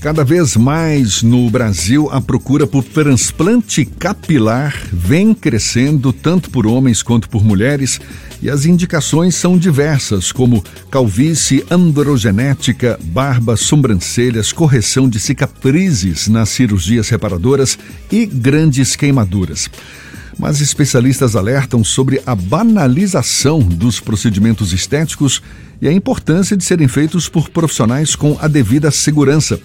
Cada vez mais no Brasil, a procura por transplante capilar vem crescendo tanto por homens quanto por mulheres e as indicações são diversas, como calvície, androgenética, barba, sobrancelhas, correção de cicatrizes nas cirurgias reparadoras e grandes queimaduras. Mas especialistas alertam sobre a banalização dos procedimentos estéticos e a importância de serem feitos por profissionais com a devida segurança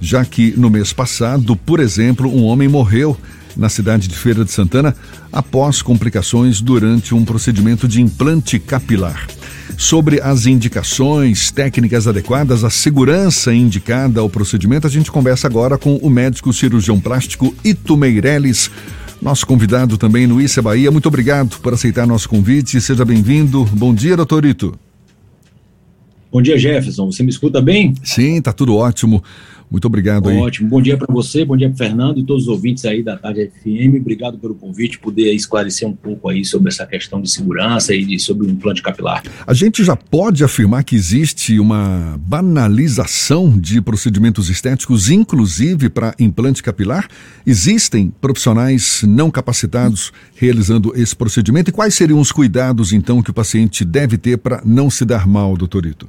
já que no mês passado, por exemplo, um homem morreu na cidade de Feira de Santana após complicações durante um procedimento de implante capilar. Sobre as indicações, técnicas adequadas, a segurança indicada ao procedimento, a gente conversa agora com o médico cirurgião plástico Ito Meirelles, nosso convidado também no Issa Bahia. Muito obrigado por aceitar nosso convite. Seja bem-vindo. Bom dia, doutor Ito. Bom dia, Jefferson. Você me escuta bem? Sim, tá tudo ótimo. Muito obrigado aí. Ótimo. Bom dia para você, bom dia para Fernando e todos os ouvintes aí da Tarde FM. Obrigado pelo convite, poder esclarecer um pouco aí sobre essa questão de segurança e sobre o implante capilar. A gente já pode afirmar que existe uma banalização de procedimentos estéticos, inclusive para implante capilar? Existem profissionais não capacitados realizando esse procedimento? E quais seriam os cuidados, então, que o paciente deve ter para não se dar mal, doutorito?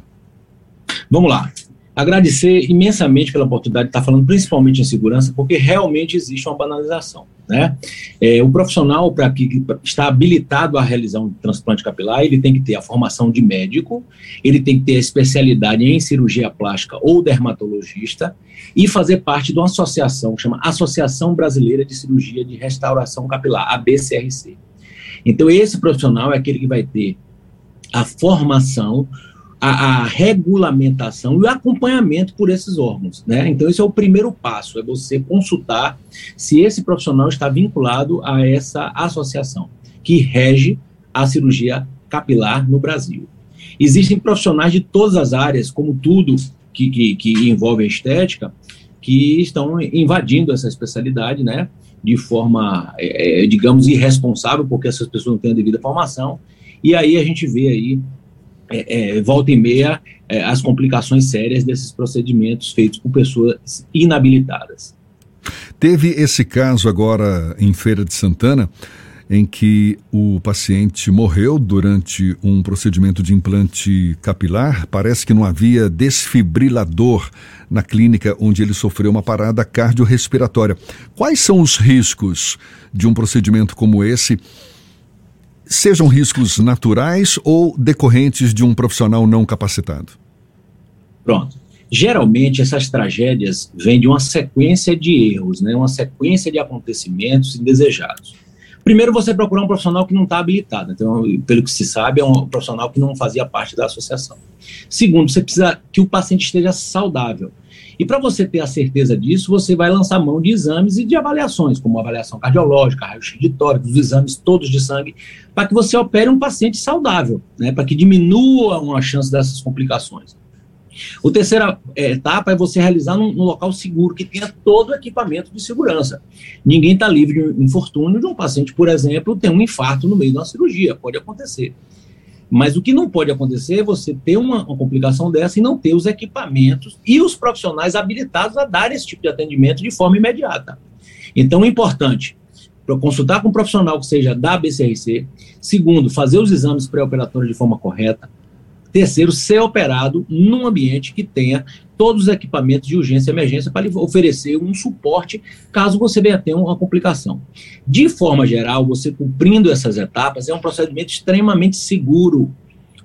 Vamos lá agradecer imensamente pela oportunidade de estar falando principalmente em segurança, porque realmente existe uma banalização. Né? É, o profissional para que está habilitado a realizar um transplante capilar, ele tem que ter a formação de médico, ele tem que ter a especialidade em cirurgia plástica ou dermatologista e fazer parte de uma associação que chama Associação Brasileira de Cirurgia de Restauração Capilar, ABCRC. Então esse profissional é aquele que vai ter a formação a, a, regulamentação e o acompanhamento por esses órgãos. Né? Então, esse é o primeiro passo, é você consultar se esse profissional está vinculado a essa associação que rege a cirurgia capilar no Brasil. Existem profissionais de todas as áreas, como tudo que, que, que envolve a estética, que estão invadindo essa especialidade, né, de forma, é, é digamos, irresponsável, porque essas pessoas não têm a devida formação, e aí a gente vê aí é, é, volta e meia é, as complicações sérias desses procedimentos feitos por pessoas inabilitadas. Teve esse caso agora em Feira de Santana, em que o paciente morreu durante um procedimento de implante capilar. Parece que não havia desfibrilador na clínica onde ele sofreu uma parada cardiorrespiratória. Quais são os riscos de um procedimento como esse? Sejam riscos naturais ou decorrentes de um profissional não capacitado? Pronto. Geralmente essas tragédias vêm de uma sequência de erros, né? uma sequência de acontecimentos indesejados. Primeiro, você procurar um profissional que não está habilitado. Então, pelo que se sabe, é um profissional que não fazia parte da associação. Segundo, você precisa que o paciente esteja saudável. E para você ter a certeza disso, você vai lançar mão de exames e de avaliações, como avaliação cardiológica, raio-x de tórax, os exames todos de sangue, para que você opere um paciente saudável, né, para que diminua uma chance dessas complicações. O terceira é, etapa é você realizar num, num, local seguro, que tenha todo o equipamento de segurança. Ninguém está livre de um infortúnio de um paciente, por exemplo, ter um infarto no meio de uma cirurgia, pode acontecer. Mas o que não pode acontecer é você ter uma, uma, complicação dessa e não ter os equipamentos e os profissionais habilitados a dar esse tipo de atendimento de forma imediata. Então, é importante consultar com um profissional que seja da BCRC. Segundo, fazer os exames pré-operatórios de forma correta. Terceiro, ser operado num ambiente que tenha todos os equipamentos de urgência e emergência para lhe oferecer um suporte caso você venha ter uma complicação. De forma geral, você cumprindo essas etapas, é um procedimento extremamente seguro,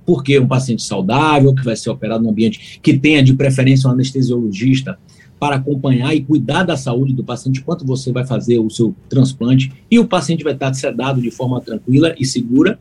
porque um paciente saudável, que vai ser operado num ambiente que tenha de preferência um anestesiologista para acompanhar e cuidar da saúde do paciente enquanto você vai fazer o seu transplante, e o paciente vai estar sedado de forma tranquila e segura,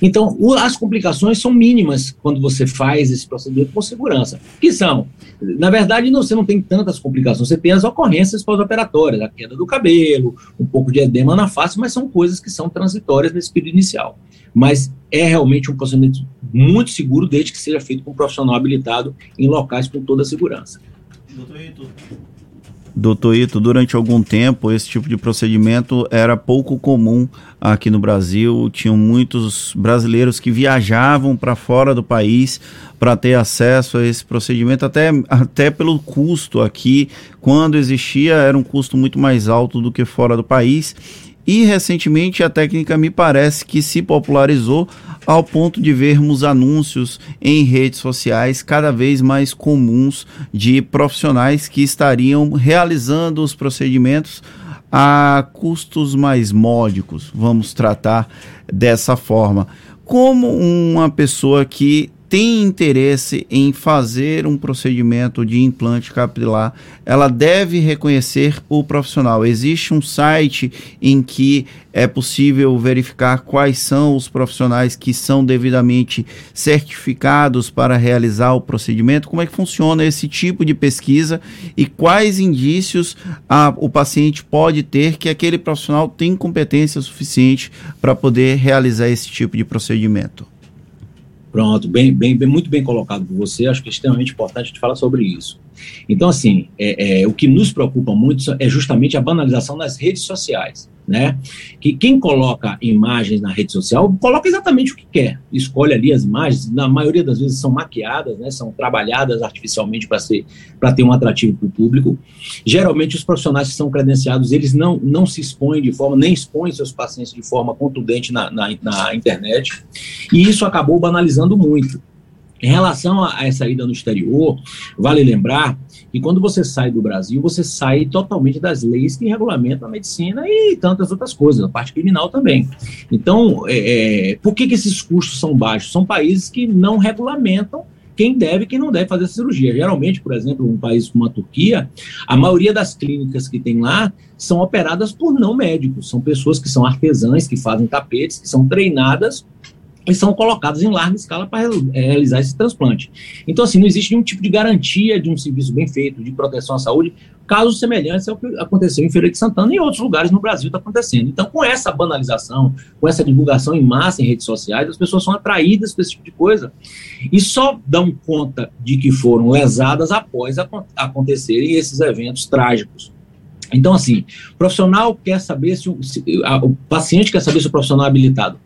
então, as complicações são mínimas quando você faz esse procedimento com segurança. Que são? Na verdade, não, você não tem tantas complicações, você tem as ocorrências pós-operatórias, a queda do cabelo, um pouco de edema na face, mas são coisas que são transitórias nesse período inicial. Mas é realmente um procedimento muito seguro, desde que seja feito com um profissional habilitado em locais com toda a segurança. Doutor Doutor Ito, durante algum tempo esse tipo de procedimento era pouco comum aqui no Brasil. Tinham muitos brasileiros que viajavam para fora do país para ter acesso a esse procedimento, até, até pelo custo aqui. Quando existia, era um custo muito mais alto do que fora do país. E recentemente a técnica me parece que se popularizou ao ponto de vermos anúncios em redes sociais cada vez mais comuns de profissionais que estariam realizando os procedimentos a custos mais módicos, vamos tratar dessa forma. Como uma pessoa que tem interesse em fazer um procedimento de implante capilar, ela deve reconhecer o profissional. Existe um site em que é possível verificar quais são os profissionais que são devidamente certificados para realizar o procedimento. Como é que funciona esse tipo de pesquisa e quais indícios a, o paciente pode ter que aquele profissional tem competência suficiente para poder realizar esse tipo de procedimento? Pronto, bem, bem, bem, muito bem colocado por você. Acho que é extremamente importante a gente falar sobre isso. Então, assim, é, é, o que nos preocupa muito é justamente a banalização nas redes sociais né? Que quem coloca imagens na rede social coloca exatamente o que quer, escolhe ali as imagens, na maioria das vezes são maquiadas, né? São trabalhadas artificialmente para ser para ter um atrativo para o público. Geralmente os profissionais que são credenciados eles não não se expõem de forma nem expõem seus pacientes de forma contundente na, na, na internet e isso acabou banalizando muito. Em relação a essa ida no exterior, vale lembrar que quando você sai do Brasil, você sai totalmente das leis que regulamentam a medicina e tantas outras coisas, a parte criminal também. Então, é, é, por que, que esses custos são baixos? São países que não regulamentam quem deve e quem não deve fazer essa cirurgia. Geralmente, por exemplo, um país como a Turquia, a maioria das clínicas que tem lá são operadas por não médicos, são pessoas que são artesãs, que fazem tapetes, que são treinadas são colocados em larga escala para realizar esse transplante. Então, assim, não existe nenhum tipo de garantia de um serviço bem feito, de proteção à saúde, casos semelhantes ao que aconteceu em Feira de Santana e em outros lugares no Brasil está acontecendo. Então, com essa banalização, com essa divulgação em massa em redes sociais, as pessoas são atraídas para esse tipo de coisa e só dão conta de que foram lesadas após acontecerem esses eventos trágicos. Então, assim, o profissional quer saber se, se a, o paciente quer saber se o profissional é habilitado.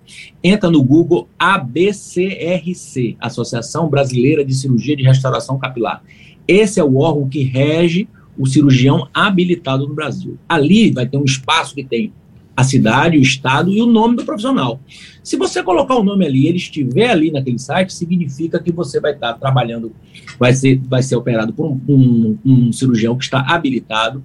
Entra no Google ABCRC, Associação Brasileira de Cirurgia de Restauração Capilar. Esse é o órgão que rege o cirurgião habilitado no Brasil. Ali vai ter um espaço que tem a cidade, o estado e o nome do profissional. Se você colocar o nome ali ele estiver ali naquele site, significa que você vai estar trabalhando, vai ser, vai ser operado por um, um, um cirurgião que está habilitado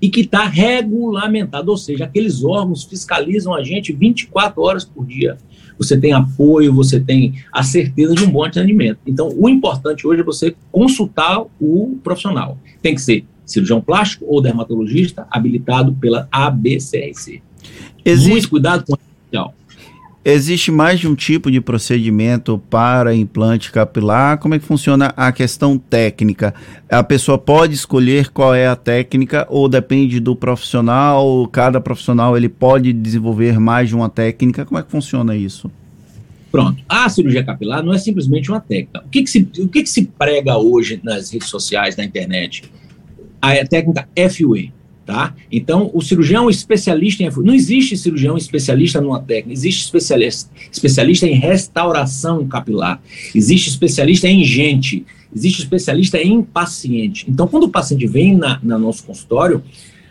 e que está regulamentado, ou seja, aqueles órgãos fiscalizam a gente 24 horas por dia. Você tem apoio, você tem a certeza de um bom atendimento. Então, o importante hoje é você consultar o profissional. Tem que ser cirurgião plástico ou dermatologista habilitado pela ABCRC. Existe, Muito cuidado com o Existe mais de um tipo de procedimento para implante capilar? Como é que funciona a questão técnica? A pessoa pode escolher qual é a técnica ou depende do profissional? Cada profissional ele pode desenvolver mais de uma técnica? Como é que funciona isso? Pronto. A cirurgia capilar não é simplesmente uma técnica. O que, que, se, o que, que se prega hoje nas redes sociais, na internet? A técnica FUE, Tá? Então, o cirurgião especialista em. Não existe cirurgião especialista numa técnica, existe especialista, especialista em restauração capilar, existe especialista em gente, existe especialista em paciente. Então, quando o paciente vem na, na nosso consultório,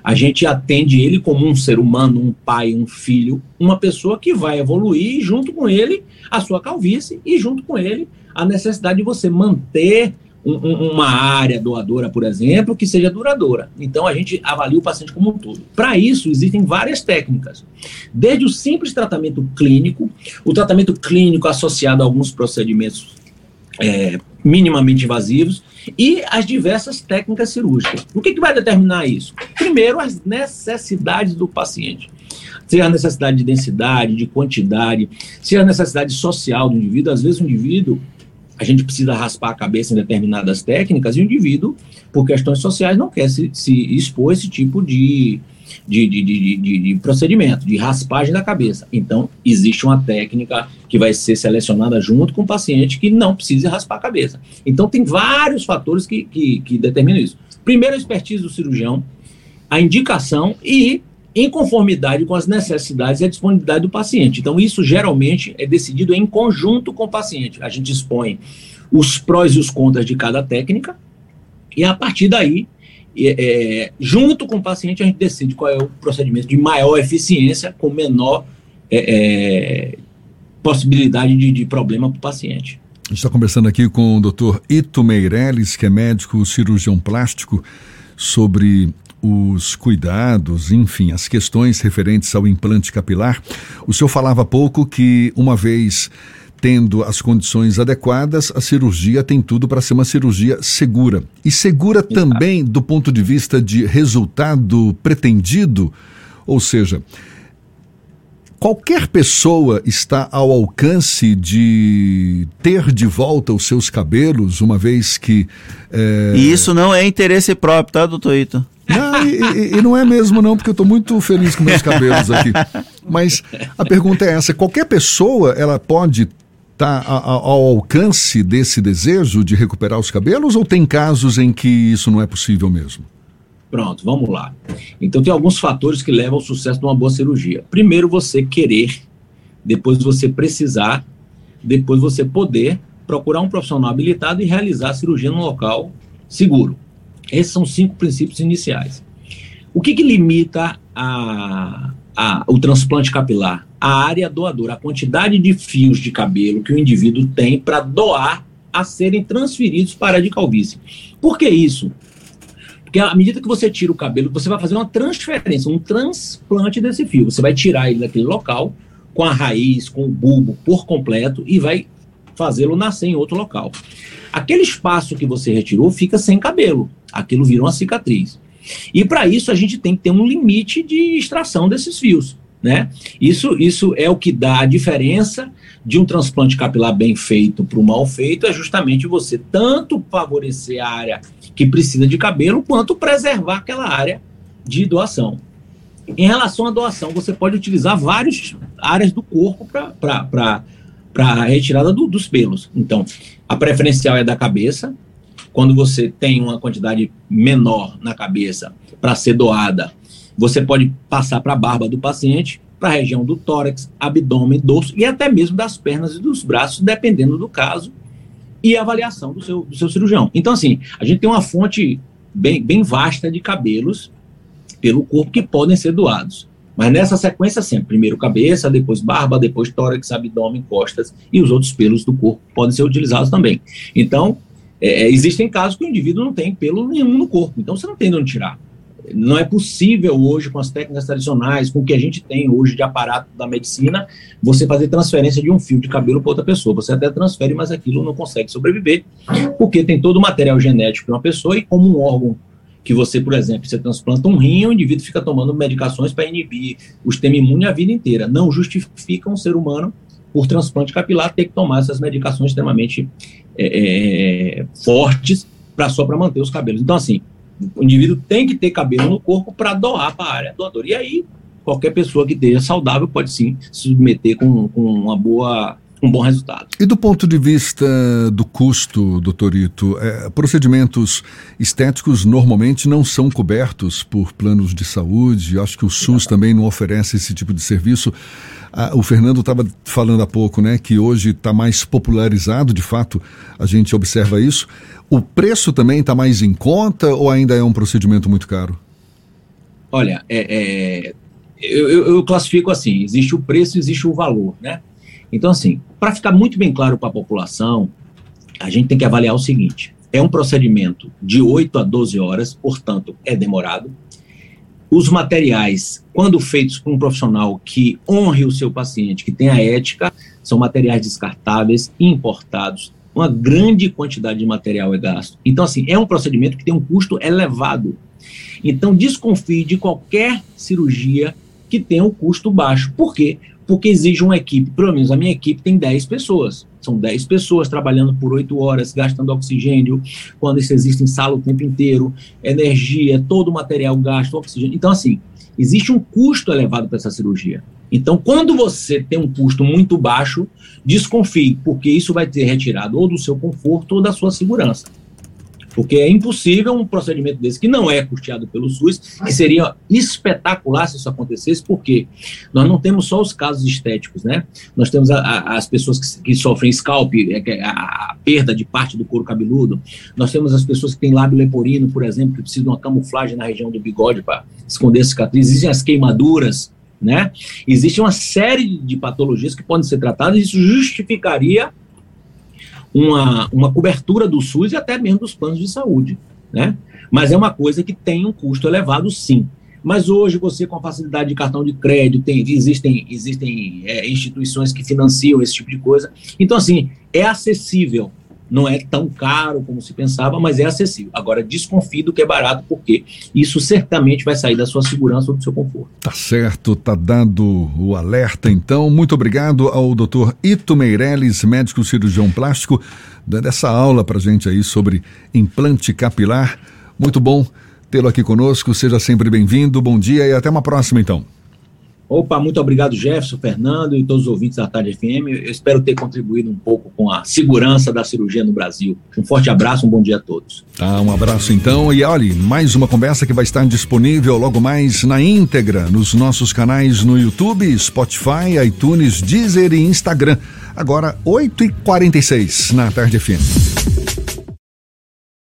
a gente atende ele como um ser humano, um pai, um filho, uma pessoa que vai evoluir junto com ele a sua calvície e junto com ele a necessidade de você manter um, uma área doadora, por exemplo, que seja duradoura. Então a gente avalia o paciente como um todo. Para isso, existem várias técnicas. Desde o simples tratamento clínico, o tratamento clínico associado a alguns procedimentos é, minimamente invasivos e as diversas técnicas cirúrgicas. O que, que vai determinar isso? Primeiro, as necessidades do paciente seja a necessidade de densidade, de quantidade, seja a necessidade social do indivíduo. Às vezes, o indivíduo a gente precisa raspar a cabeça em determinadas técnicas e o indivíduo, por questões sociais, não quer se, se expor a esse tipo de, de, de, de, de, procedimento, de raspagem da cabeça. Então, existe uma técnica que vai ser selecionada junto com o paciente que não precise raspar a cabeça. Então, tem vários fatores que, que, que determinam isso. Primeiro, a expertise do cirurgião, a indicação e em conformidade com as necessidades e a disponibilidade do paciente. Então, isso geralmente é decidido em conjunto com o paciente. A gente expõe os prós e os contras de cada técnica, e a partir daí, é, junto com o paciente, a gente decide qual é o procedimento de maior eficiência, com menor é, é, possibilidade de, de problema para o paciente. A gente está conversando aqui com o Dr. Ito Meirelles, que é médico cirurgião plástico, sobre os cuidados, enfim, as questões referentes ao implante capilar. O senhor falava há pouco que, uma vez tendo as condições adequadas, a cirurgia tem tudo para ser uma cirurgia segura. E segura também do ponto de vista de resultado pretendido, ou seja, qualquer pessoa está ao alcance de ter de volta os seus cabelos, uma vez que. É... E isso não é interesse próprio, tá, doutor Ito? Não, e, e, e, não é mesmo, não, porque eu estou muito feliz com meus cabelos aqui. Mas a pergunta é essa: qualquer pessoa ela pode estar tá ao alcance desse desejo de recuperar os cabelos ou tem casos em que isso não é possível mesmo? Pronto, vamos lá. Então, tem alguns fatores que levam ao sucesso de uma boa cirurgia. Primeiro, você querer, depois, você precisar, depois, você poder procurar um profissional habilitado e realizar a cirurgia num local seguro. Esses são cinco princípios iniciais. O que, que limita a, a, o transplante capilar? A área doadora, a quantidade de fios de cabelo que o indivíduo tem para doar a serem transferidos para a de calvície. Por que isso? Porque à medida que você tira o cabelo, você vai fazer uma transferência, um transplante desse fio. Você vai tirar ele daquele local, com a raiz, com o bulbo por completo, e vai fazê-lo nascer em outro local. Aquele espaço que você retirou fica sem cabelo. Aquilo vira uma cicatriz. E para isso a gente tem que ter um limite de extração desses fios. Né? Isso, isso é o que dá a diferença de um transplante capilar bem feito para o mal feito, é justamente você tanto favorecer a área que precisa de cabelo, quanto preservar aquela área de doação. Em relação à doação, você pode utilizar várias áreas do corpo para a retirada do, dos pelos. Então, a preferencial é da cabeça, quando você tem uma quantidade menor na cabeça para ser doada, você pode passar para a barba do paciente, para a região do tórax, abdômen, dorso e até mesmo das pernas e dos braços, dependendo do caso e avaliação do seu, do seu cirurgião. Então, assim, a gente tem uma fonte bem, bem vasta de cabelos pelo corpo que podem ser doados. Mas nessa sequência sempre, primeiro cabeça, depois barba, depois tórax, abdômen, costas e os outros pelos do corpo podem ser utilizados também. Então, é, é, existem casos que o indivíduo não tem pelo nenhum no corpo, então você não tem de onde tirar. Não é possível hoje, com as técnicas tradicionais, com o que a gente tem hoje de aparato da medicina, você fazer transferência de um fio de cabelo para outra pessoa. Você até transfere, mas aquilo não consegue sobreviver, porque tem todo o material genético de uma pessoa e como um órgão que você, por exemplo, você transplanta um rim, o indivíduo fica tomando medicações para inibir o sistema imune a vida inteira. Não justifica um ser humano, por transplante capilar, ter que tomar essas medicações extremamente é, é, fortes para só para manter os cabelos. Então, assim, o indivíduo tem que ter cabelo no corpo para doar para a área doadora. E aí, qualquer pessoa que esteja saudável pode sim se submeter com, com uma boa um bom resultado. E do ponto de vista do custo, doutorito, é, procedimentos estéticos normalmente não são cobertos por planos de saúde. Acho que o SUS também não oferece esse tipo de serviço. Ah, o Fernando estava falando há pouco, né, que hoje está mais popularizado, de fato, a gente observa isso. O preço também está mais em conta ou ainda é um procedimento muito caro? Olha, é, é, eu, eu, classifico assim: existe o preço, existe o valor, né? Então, assim, para ficar muito bem claro para a população, a gente tem que avaliar o seguinte: é um procedimento de 8 a 12 horas, portanto, é demorado. Os materiais, quando feitos por um profissional que honre o seu paciente, que tenha ética, são materiais descartáveis, importados, uma grande quantidade de material é gasto. Então, assim, é um procedimento que tem um custo elevado. Então, desconfie de qualquer cirurgia que tenha um custo baixo. Por quê? Porque exige uma equipe, pelo menos a minha equipe tem 10 pessoas. São 10 pessoas trabalhando por 8 horas, gastando oxigênio, quando isso existe em sala o tempo inteiro, energia, todo o material gasto, oxigênio. Então, assim, existe um custo elevado para essa cirurgia. Então, quando você tem um custo muito baixo, desconfie, porque isso vai ter retirado ou do seu conforto ou da sua segurança. Porque é impossível um procedimento desse que não é custeado pelo SUS, que seria espetacular se isso acontecesse, porque nós não temos só os casos estéticos, né? Nós temos a, a, as pessoas que, que sofrem scalp, é, é a, a, perda de parte do couro cabeludo, nós temos as pessoas que têm lábio leporino, por exemplo, que precisam de uma camuflagem na região do bigode para esconder cicatrizes, existem as queimaduras, né? Existe uma série de patologias que podem ser tratadas e isso justificaria uma, uma cobertura do SUS e até mesmo dos planos de saúde, né? Mas é uma coisa que tem um custo elevado, sim. Mas hoje você, com a facilidade de cartão de crédito, tem, existem, existem é, instituições que financiam esse tipo de coisa. Então, assim, é acessível não é tão caro como se pensava, mas é acessível. Agora, desconfie do que é barato, porque isso certamente vai sair da sua segurança ou do seu conforto. Tá certo, tá dado o alerta, então. Muito obrigado ao doutor Ito Meirelles, médico cirurgião plástico, dando essa aula pra gente aí sobre implante capilar. Muito bom tê-lo aqui conosco, seja sempre bem-vindo, bom dia e até uma próxima, então. Opa, muito obrigado, Jefferson, Fernando e todos os ouvintes da Tarde FM. Eu espero ter contribuído um pouco com a segurança da cirurgia no Brasil. Um forte abraço, um bom dia a todos. Tá, um abraço então. E olhe, mais uma conversa que vai estar disponível logo mais na íntegra nos nossos canais no YouTube, Spotify, iTunes, Deezer e Instagram. Agora, 8h46 na Tarde FM.